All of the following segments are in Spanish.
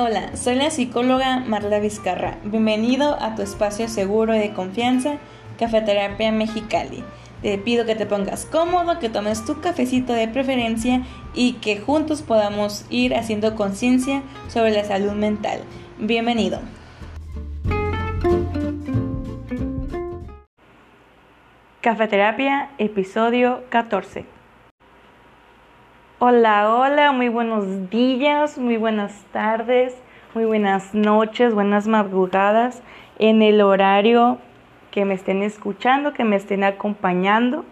Hola, soy la psicóloga Marla Vizcarra. Bienvenido a tu espacio seguro y de confianza, Cafeterapia Mexicali. Te pido que te pongas cómodo, que tomes tu cafecito de preferencia y que juntos podamos ir haciendo conciencia sobre la salud mental. Bienvenido. Cafeterapia, episodio 14. Hola, hola, muy buenos días, muy buenas tardes, muy buenas noches, buenas madrugadas en el horario que me estén escuchando, que me estén acompañando,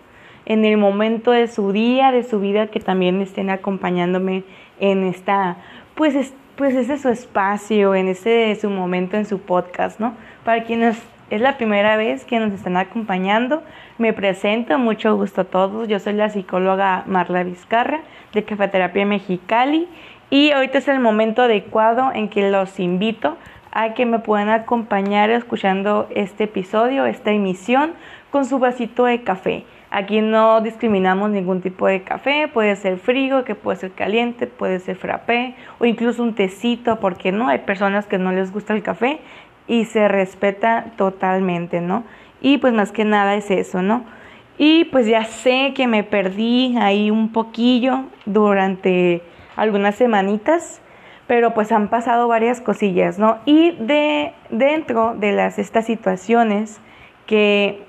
en el momento de su día, de su vida, que también estén acompañándome en esta, pues, es, pues ese es su espacio, en ese su momento, en su podcast, ¿no? Para quienes es la primera vez que nos están acompañando, me presento, mucho gusto a todos. Yo soy la psicóloga Marla Vizcarra de Cafeterapia Mexicali y ahorita es el momento adecuado en que los invito a que me puedan acompañar escuchando este episodio, esta emisión, con su vasito de café. Aquí no discriminamos ningún tipo de café, puede ser frío, que puede ser caliente, puede ser frappé o incluso un tecito, porque no hay personas que no les gusta el café y se respeta totalmente, ¿no? Y pues más que nada es eso, ¿no? Y pues ya sé que me perdí ahí un poquillo durante algunas semanitas, pero pues han pasado varias cosillas, ¿no? Y de dentro de las estas situaciones que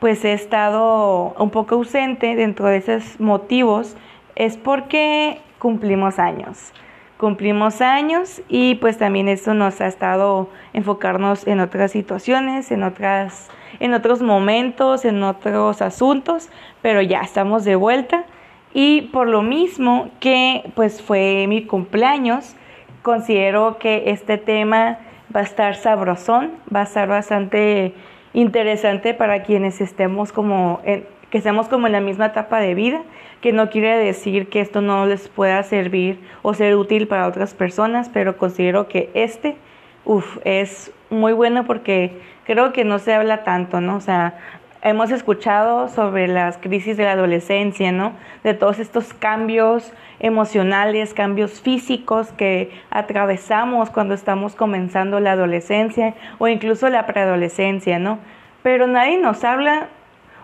pues he estado un poco ausente dentro de esos motivos es porque cumplimos años cumplimos años y pues también eso nos ha estado enfocarnos en otras situaciones, en otras en otros momentos, en otros asuntos, pero ya estamos de vuelta. Y por lo mismo que pues fue mi cumpleaños, considero que este tema va a estar sabrosón, va a estar bastante interesante para quienes estemos como en, que estemos como en la misma etapa de vida, que no quiere decir que esto no les pueda servir o ser útil para otras personas, pero considero que este, uff, es muy bueno porque creo que no se habla tanto, ¿no? O sea, hemos escuchado sobre las crisis de la adolescencia, ¿no? De todos estos cambios emocionales, cambios físicos que atravesamos cuando estamos comenzando la adolescencia o incluso la preadolescencia, ¿no? Pero nadie nos habla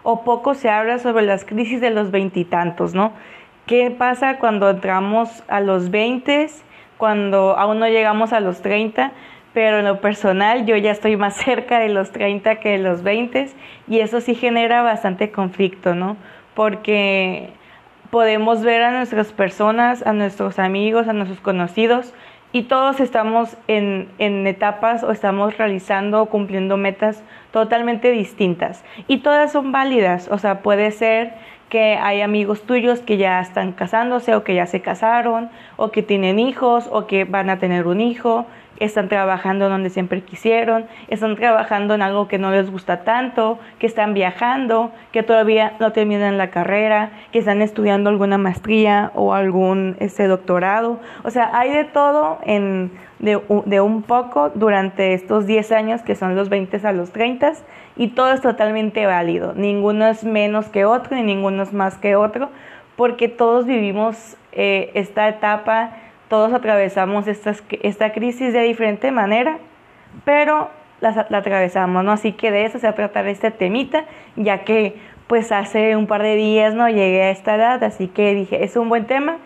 o poco se habla sobre las crisis de los veintitantos, ¿no? ¿Qué pasa cuando entramos a los veintes, cuando aún no llegamos a los treinta? Pero en lo personal yo ya estoy más cerca de los treinta que de los veintes y eso sí genera bastante conflicto, ¿no? Porque podemos ver a nuestras personas, a nuestros amigos, a nuestros conocidos y todos estamos en, en, etapas o estamos realizando o cumpliendo metas totalmente distintas. Y todas son válidas, o sea, puede ser que hay amigos tuyos que ya están casándose o que ya se casaron o que tienen hijos o que van a tener un hijo están trabajando donde siempre quisieron, están trabajando en algo que no les gusta tanto, que están viajando, que todavía no terminan la carrera, que están estudiando alguna maestría o algún este, doctorado. O sea, hay de todo en, de, un poco durante estos 10 años que son los 20 a los 30 y todo es totalmente válido. Ninguno es menos que otro ni ninguno es más que otro porque todos vivimos eh, esta etapa todos atravesamos esta crisis de diferente manera, pero la, la, atravesamos, ¿no? Así que de eso se va a tratar este temita, ya que pues hace un par de días, ¿no? Llegué a esta edad, así que dije, es un buen tema,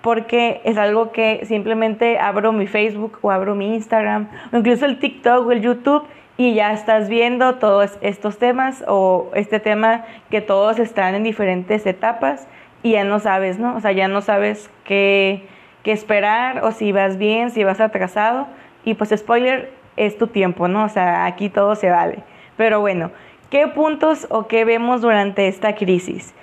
porque es algo que simplemente abro mi Facebook o abro mi Instagram, o incluso el TikTok o el YouTube, y ya estás viendo todos estos temas o este tema que todos están en diferentes etapas y ya no sabes, ¿no? O sea, ya no sabes qué esperar o si vas bien, si vas atrasado. Y pues spoiler, es tu tiempo, ¿no? O sea, aquí todo se vale. Pero bueno, ¿qué puntos o qué vemos durante esta crisis?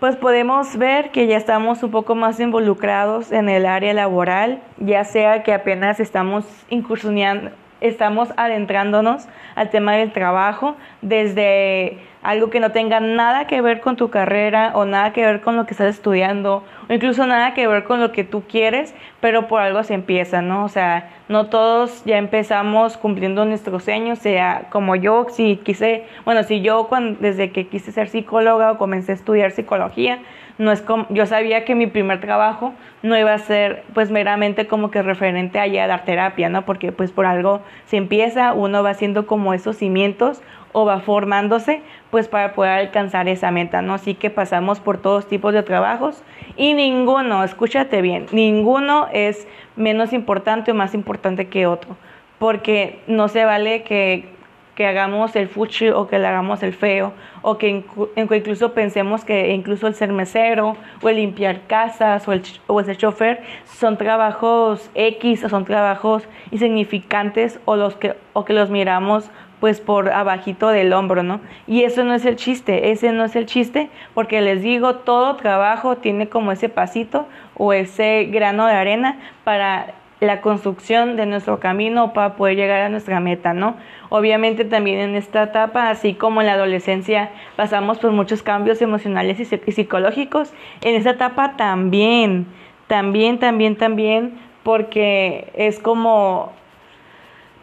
Pues podemos ver que ya estamos un poco más involucrados en el área laboral, ya sea que apenas estamos incursionando, estamos adentrándonos al tema del trabajo desde algo que no tenga nada que ver con tu carrera o nada que ver con lo que estás estudiando o incluso nada que ver con lo que tú quieres, pero por algo se empieza, ¿no? O sea, no todos ya empezamos cumpliendo nuestros sueños, sea como yo, si quise, bueno, si yo cuando, desde que quise ser psicóloga o comencé a estudiar psicología, no es como, yo sabía que mi primer trabajo no iba a ser pues meramente como que referente a dar terapia, ¿no? Porque pues por algo se empieza, uno va haciendo como esos cimientos o va formándose pues para poder alcanzar esa meta, ¿no? Así que pasamos por todos tipos de trabajos y ninguno, escúchate bien, ninguno es menos importante o más importante que otro, porque no se vale que que hagamos el fuchi o que le hagamos el feo o que incluso pensemos que incluso el ser mesero o el limpiar casas o el, o el ser chofer son trabajos X o son trabajos insignificantes o los que o que los miramos pues por abajito del hombro, ¿no? Y eso no es el chiste, ese no es el chiste, porque les digo, todo trabajo tiene como ese pasito o ese grano de arena para la construcción de nuestro camino para poder llegar a nuestra meta, ¿no? Obviamente también en esta etapa, así como en la adolescencia, pasamos por muchos cambios emocionales y psicológicos. En esta etapa también, también, también, también, porque es como,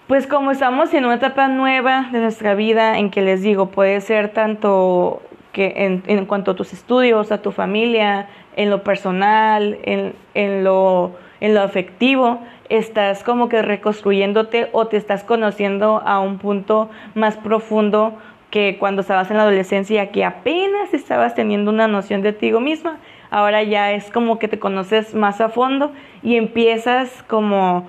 pues como estamos en una etapa nueva de nuestra vida, en que les digo, puede ser tanto que en, en cuanto a tus estudios, a tu familia, en lo personal, en, en lo en lo afectivo, estás como que reconstruyéndote o te estás conociendo a un punto más profundo que cuando estabas en la adolescencia, que apenas estabas teniendo una noción de ti misma. Ahora ya es como que te conoces más a fondo y empiezas como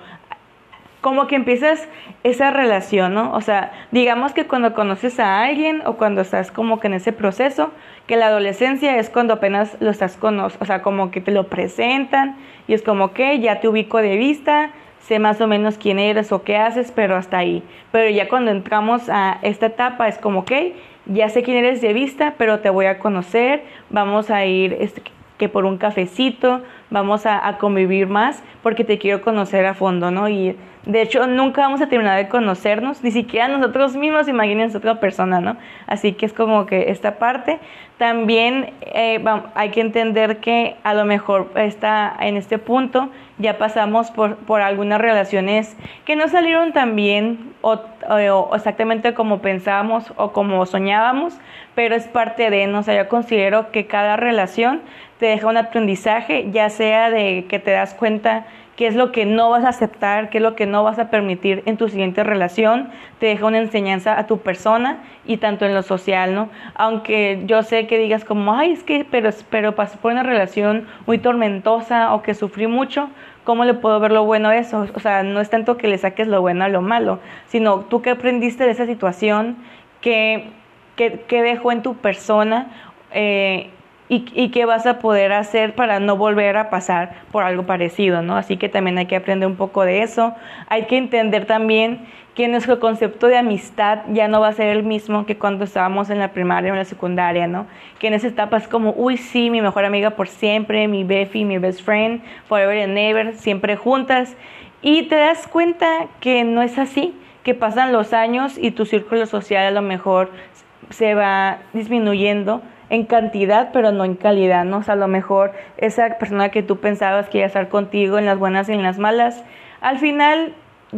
como que empiezas esa relación, ¿no? O sea, digamos que cuando conoces a alguien o cuando estás como que en ese proceso, que la adolescencia es cuando apenas lo estás conociendo, o sea, como que te lo presentan y es como que ya te ubico de vista, sé más o menos quién eres o qué haces, pero hasta ahí. Pero ya cuando entramos a esta etapa es como que ya sé quién eres de vista, pero te voy a conocer, vamos a ir este, que por un cafecito, vamos a, a, convivir más porque te quiero conocer a fondo, ¿no? Y de hecho nunca vamos a terminar de conocernos, ni siquiera nosotros mismos, imagínense otra persona, ¿no? Así que es como que esta parte. También eh, hay que entender que a lo mejor está en este punto ya pasamos por, por algunas relaciones que no salieron tan bien o, o, exactamente como pensábamos o como soñábamos, pero es parte de, ¿no? O sea, yo considero que cada relación te deja un aprendizaje, ya sea de que te das cuenta qué es lo que no vas a aceptar, qué es lo que no vas a permitir en tu siguiente relación, te deja una enseñanza a tu persona y tanto en lo social, ¿no? Aunque yo sé que digas como, ay, es que, pero, pero pasé por una relación muy tormentosa o que sufrí mucho, ¿cómo le puedo ver lo bueno a eso? O sea, no es tanto que le saques lo bueno a lo malo, sino tú que aprendiste de esa situación, que, que, que dejó en tu persona, eh, y, qué vas a poder hacer para no volver a pasar por algo parecido, ¿no? Así que también hay que aprender un poco de eso. Hay que entender también que nuestro concepto de amistad ya no va a ser el mismo que cuando estábamos en la primaria o en la secundaria, ¿no? Que en esa etapa es como, uy, sí, mi mejor amiga por siempre, mi Befi, mi best friend, forever and ever, siempre juntas. Y te das cuenta que no es así, que pasan los años y tu círculo social a lo mejor se va disminuyendo en cantidad, pero no en calidad, ¿no? O a lo mejor esa persona que tú pensabas que iba a estar contigo en las buenas y en las malas, al final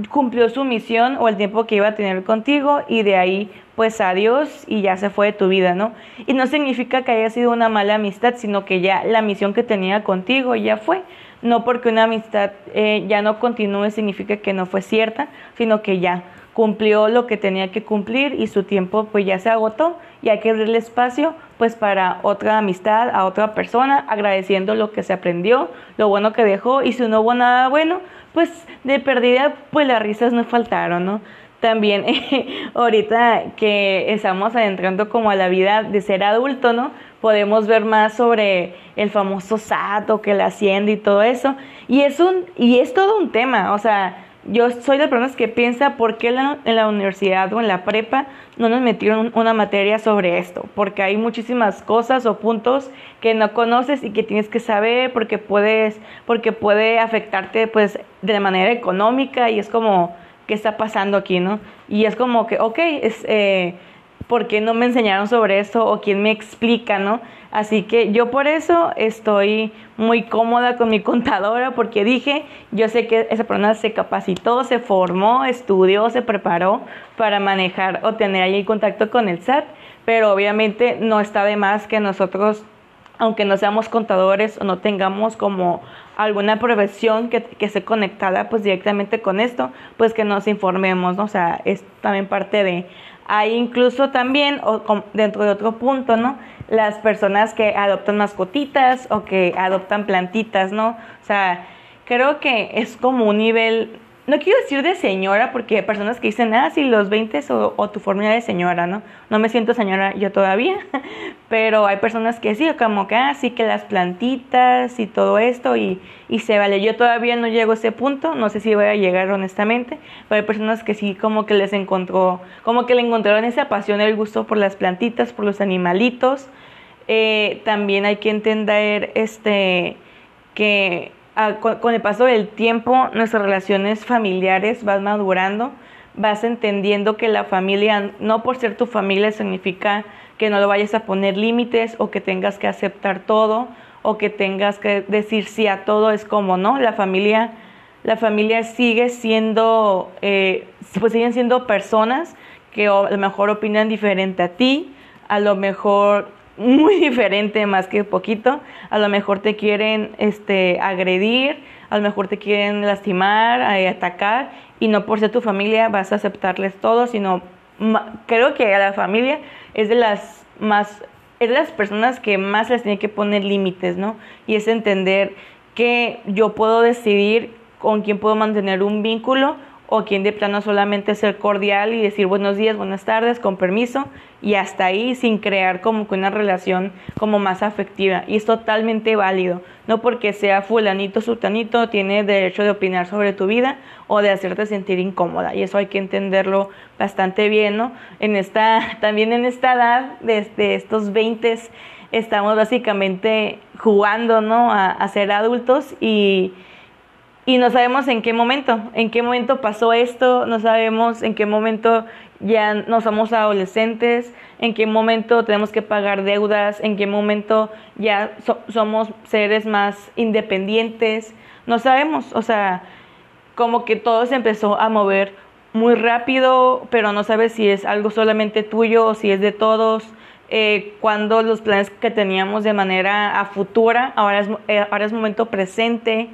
cumplió su misión o el tiempo que iba a tener contigo y de ahí pues adiós y ya se fue de tu vida, ¿no? Y no significa que haya sido una mala amistad, sino que ya la misión que tenía contigo ya fue. No porque una amistad eh, ya no continúe significa que no fue cierta, sino que ya cumplió lo que tenía que cumplir y su tiempo pues ya se agotó y hay que abrirle espacio pues para otra amistad a otra persona agradeciendo lo que se aprendió, lo bueno que dejó y si no hubo nada bueno pues de perdida pues las risas no faltaron, ¿no? También ahorita que estamos adentrando como a la vida de ser adulto, ¿no? Podemos ver más sobre el famoso SAT que la hacienda y todo eso. Y es un, y es todo un tema, o sea, yo soy de personas que piensa por qué en la universidad o en la prepa no nos metieron una materia sobre esto, porque hay muchísimas cosas o puntos que no conoces y que tienes que saber porque puedes, porque puede afectarte pues de manera económica y es como qué está pasando aquí, ¿no? Y es como que, ok, es, eh, por qué no me enseñaron sobre eso o quién me explica, ¿no? Así que yo por eso estoy muy cómoda con mi contadora porque dije, yo sé que esa persona se capacitó, se formó, estudió, se preparó para manejar o tener ahí contacto con el SAT, pero obviamente no está de más que nosotros aunque no seamos contadores o no tengamos como alguna profesión que, que esté conectada pues directamente con esto, pues que nos informemos, ¿no? O sea, es también parte de... Hay incluso también, o, dentro de otro punto, ¿no? Las personas que adoptan mascotitas o que adoptan plantitas, ¿no? O sea, creo que es como un nivel no quiero decir de señora, porque hay personas que dicen, ah, sí, los 20 o, tu fórmula de señora, ¿no? No me siento señora yo todavía, pero hay personas que sí, como que, ah, sí, que las plantitas y todo esto, y, y se vale. Yo todavía no llego a ese punto, no sé si voy a llegar honestamente, pero hay personas que sí, como que les encontró, como que le encontraron esa pasión, el gusto por las plantitas, por los animalitos. Eh, también hay que entender, este, que con, el paso del tiempo nuestras relaciones familiares van madurando, vas entendiendo que la familia, no por ser tu familia significa que no lo vayas a poner límites o que tengas que aceptar todo o que tengas que decir sí a todo, es como, ¿no? La familia, la familia sigue siendo, eh, pues siguen siendo personas que a lo mejor opinan diferente a ti, a lo mejor muy diferente más que poquito. A lo mejor te quieren este, agredir, a lo mejor te quieren lastimar, eh, atacar y no por ser tu familia vas a aceptarles todo, sino creo que la familia es de las más es de las personas que más les tiene que poner límites, ¿no? Y es entender que yo puedo decidir con quién puedo mantener un vínculo o quien de plano solamente ser cordial y decir buenos días, buenas tardes, con permiso y hasta ahí sin crear como que una relación como más afectiva y es totalmente válido, no porque sea fulanito, sultanito, tiene derecho de opinar sobre tu vida o de hacerte sentir incómoda y eso hay que entenderlo bastante bien, ¿no? En esta, también en esta edad, desde estos 20 estamos básicamente jugando, ¿no? A, a ser adultos y y no sabemos en qué momento, en qué momento pasó esto, no sabemos en qué momento ya no somos adolescentes, en qué momento tenemos que pagar deudas, en qué momento ya somos seres más independientes, no sabemos, o sea, como que todo se empezó a mover muy rápido, pero no sabes si es algo solamente tuyo o si es de todos. Eh, cuando los planes que teníamos de manera a futura, ahora es, eh, ahora es momento presente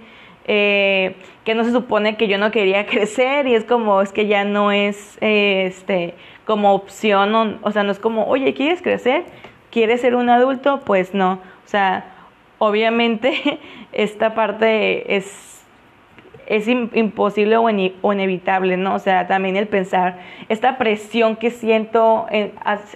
eh, que no se supone que yo no quería crecer y es como, es que ya no es eh, este, como opción, o, sea, no es como, oye, ¿quieres crecer? ¿Quieres ser un adulto? Pues no, o sea, obviamente esta parte es es imposible o, inevitable, ¿no? O sea, también el pensar, esta presión que siento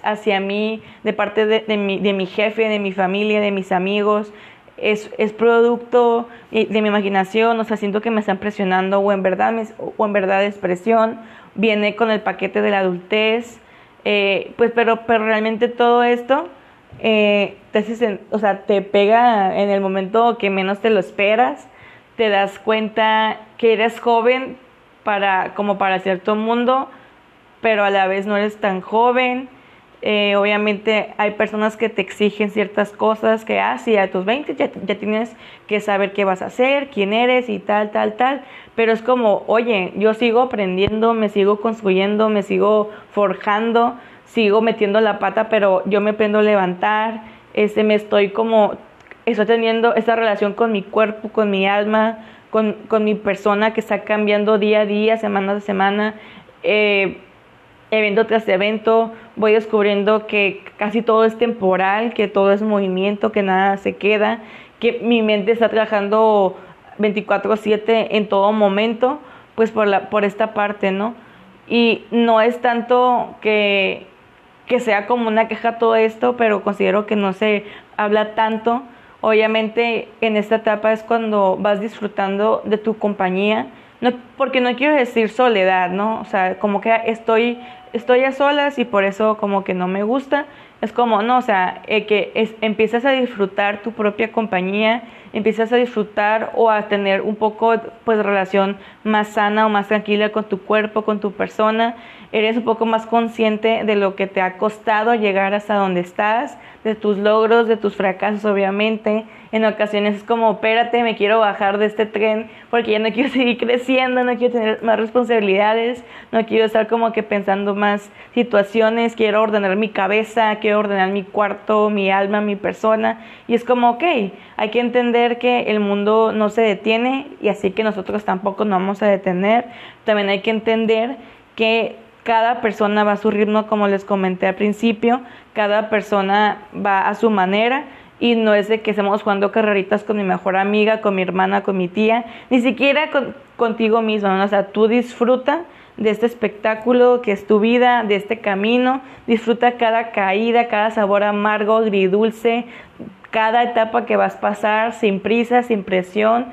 hacia mí de parte de, mi, de mi jefe, de mi familia, de mis amigos, es, es producto de mi imaginación, o sea, siento que me están presionando o en verdad, o en verdad es presión, viene con el paquete de la adultez, eh, pues pero, pero realmente todo esto eh, te, o sea, te pega en el momento que menos te lo esperas, te das cuenta que eres joven para, como para cierto mundo, pero a la vez no eres tan joven, eh, obviamente hay personas que te exigen ciertas cosas que, ah, a tus 20 ya, ya, tienes que saber qué vas a hacer, quién eres y tal, tal, tal. Pero es como, oye, yo sigo aprendiendo, me sigo construyendo, me sigo forjando, sigo metiendo la pata, pero yo me aprendo a levantar, este, me estoy como, estoy teniendo esa relación con mi cuerpo, con mi alma, con, con mi persona que está cambiando día a día, semana a semana. Eh, evento tras evento, voy descubriendo que casi todo es temporal, que todo es movimiento, que nada se queda, que mi mente está trabajando 24/7 en todo momento, pues por, la, por esta parte, ¿no? Y no es tanto que, que sea como una queja todo esto, pero considero que no se habla tanto. Obviamente en esta etapa es cuando vas disfrutando de tu compañía, no, porque no quiero decir soledad, ¿no? O sea, como que estoy estoy a solas y por eso como que no me gusta. Es como, no, o sea, eh, que es, empiezas a disfrutar tu propia compañía, empiezas a disfrutar o a tener un poco pues relación más sana o más tranquila con tu cuerpo, con tu persona, eres un poco más consciente de lo que te ha costado llegar hasta donde estás, de tus logros, de tus fracasos obviamente. En ocasiones es como, espérate, me quiero bajar de este tren porque ya no quiero seguir creciendo, no quiero tener más responsabilidades, no quiero estar como que pensando más situaciones, quiero ordenar mi cabeza, quiero ordenar mi cuarto, mi alma, mi persona. Y es como, ok, hay que entender que el mundo no se detiene y así que nosotros tampoco nos vamos a detener. También hay que entender que cada persona va a su ritmo, como les comenté al principio, cada persona va a su manera y no es de que estemos jugando carreritas con mi mejor amiga, con mi hermana, con mi tía, ni siquiera contigo mismo, o sea, tú disfruta de este espectáculo que es tu vida, de este camino, disfruta cada caída, cada sabor amargo, agridulce, cada etapa que vas a pasar sin prisa, sin presión,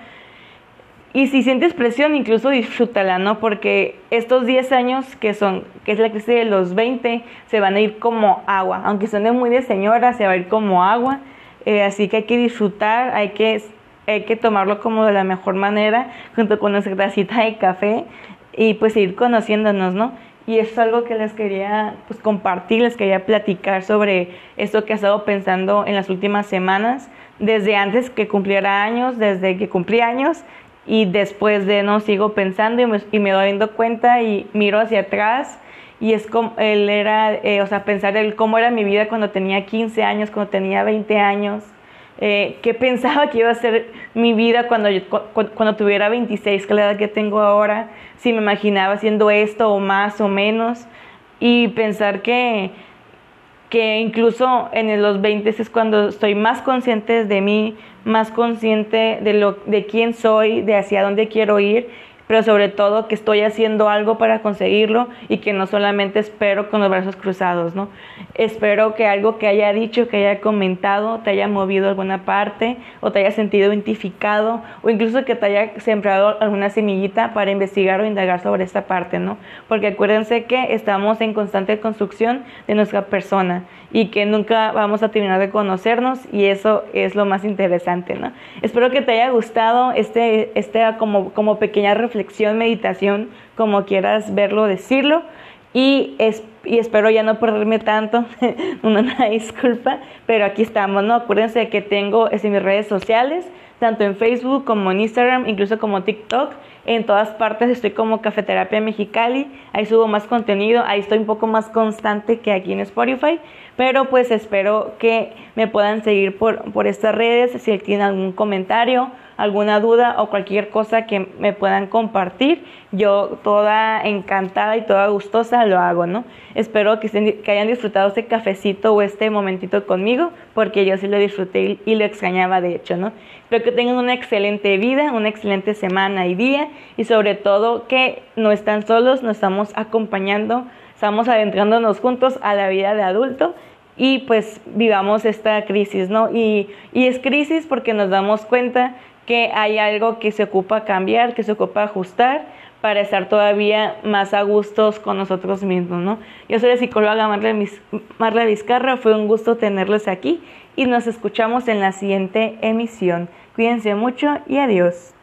y si sientes presión, incluso disfrútala, ¿no? Porque estos 10 años que son, que es la crisis de los 20, se van a ir como agua. Aunque suene muy de señora, se va a ir como agua. Eh, así que hay que disfrutar, hay que, hay que tomarlo como de la mejor manera, junto con nuestra tacita de café y pues ir conociéndonos, ¿no? Y es algo que les quería pues, compartir, les quería platicar sobre esto que he estado pensando en las últimas semanas, desde antes que cumpliera años, desde que cumplí años y después de no sigo pensando y me, y me doy dando cuenta y miro hacia atrás y es como él era, eh, o sea, pensar el cómo era mi vida cuando tenía 15 años, cuando tenía 20 años, eh, qué pensaba que iba a ser mi vida cuando, cuando tuviera 26, que la edad que tengo ahora, si me imaginaba haciendo esto o más o menos, y pensar que que incluso en los 20 es cuando estoy más consciente de mí, más consciente de, lo, de quién soy, de hacia dónde quiero ir pero sobre todo que estoy haciendo algo para conseguirlo y que no solamente espero con los brazos cruzados, ¿no? Espero que algo que haya dicho, que haya comentado, te haya movido alguna parte o te haya sentido identificado o incluso que te haya sembrado alguna semillita para investigar o indagar sobre esta parte, ¿no? Porque acuérdense que estamos en constante construcción de nuestra persona y que nunca vamos a terminar de conocernos y eso es lo más interesante, ¿no? Espero que te haya gustado este, este como, como pequeña reflexión, meditación, como quieras verlo, decirlo y, es, y espero ya no perderme tanto, una disculpa, pero aquí estamos, ¿no? Acuérdense que tengo en mis redes sociales, tanto en Facebook como en Instagram, incluso como TikTok. En todas partes estoy como Cafeterapia Mexicali, ahí subo más contenido, ahí estoy un poco más constante que aquí en Spotify, pero pues espero que me puedan seguir por, por estas redes, si tienen algún comentario alguna duda o cualquier cosa que me puedan compartir, yo toda encantada y toda gustosa lo hago, ¿no? Espero que, hayan disfrutado este cafecito o este momentito conmigo, porque yo sí lo disfruté y lo extrañaba de hecho, ¿no? Espero que tengan una excelente vida, una excelente semana y día y sobre todo que no están solos, nos estamos acompañando, estamos adentrándonos juntos a la vida de adulto y pues vivamos esta crisis, ¿no? Y, y es crisis porque nos damos cuenta que hay algo que se ocupa cambiar, que se ocupa ajustar para estar todavía más a gustos con nosotros mismos, ¿no? Yo soy la psicóloga Marla Vizcarra, fue un gusto tenerlos aquí y nos escuchamos en la siguiente emisión. Cuídense mucho y adiós.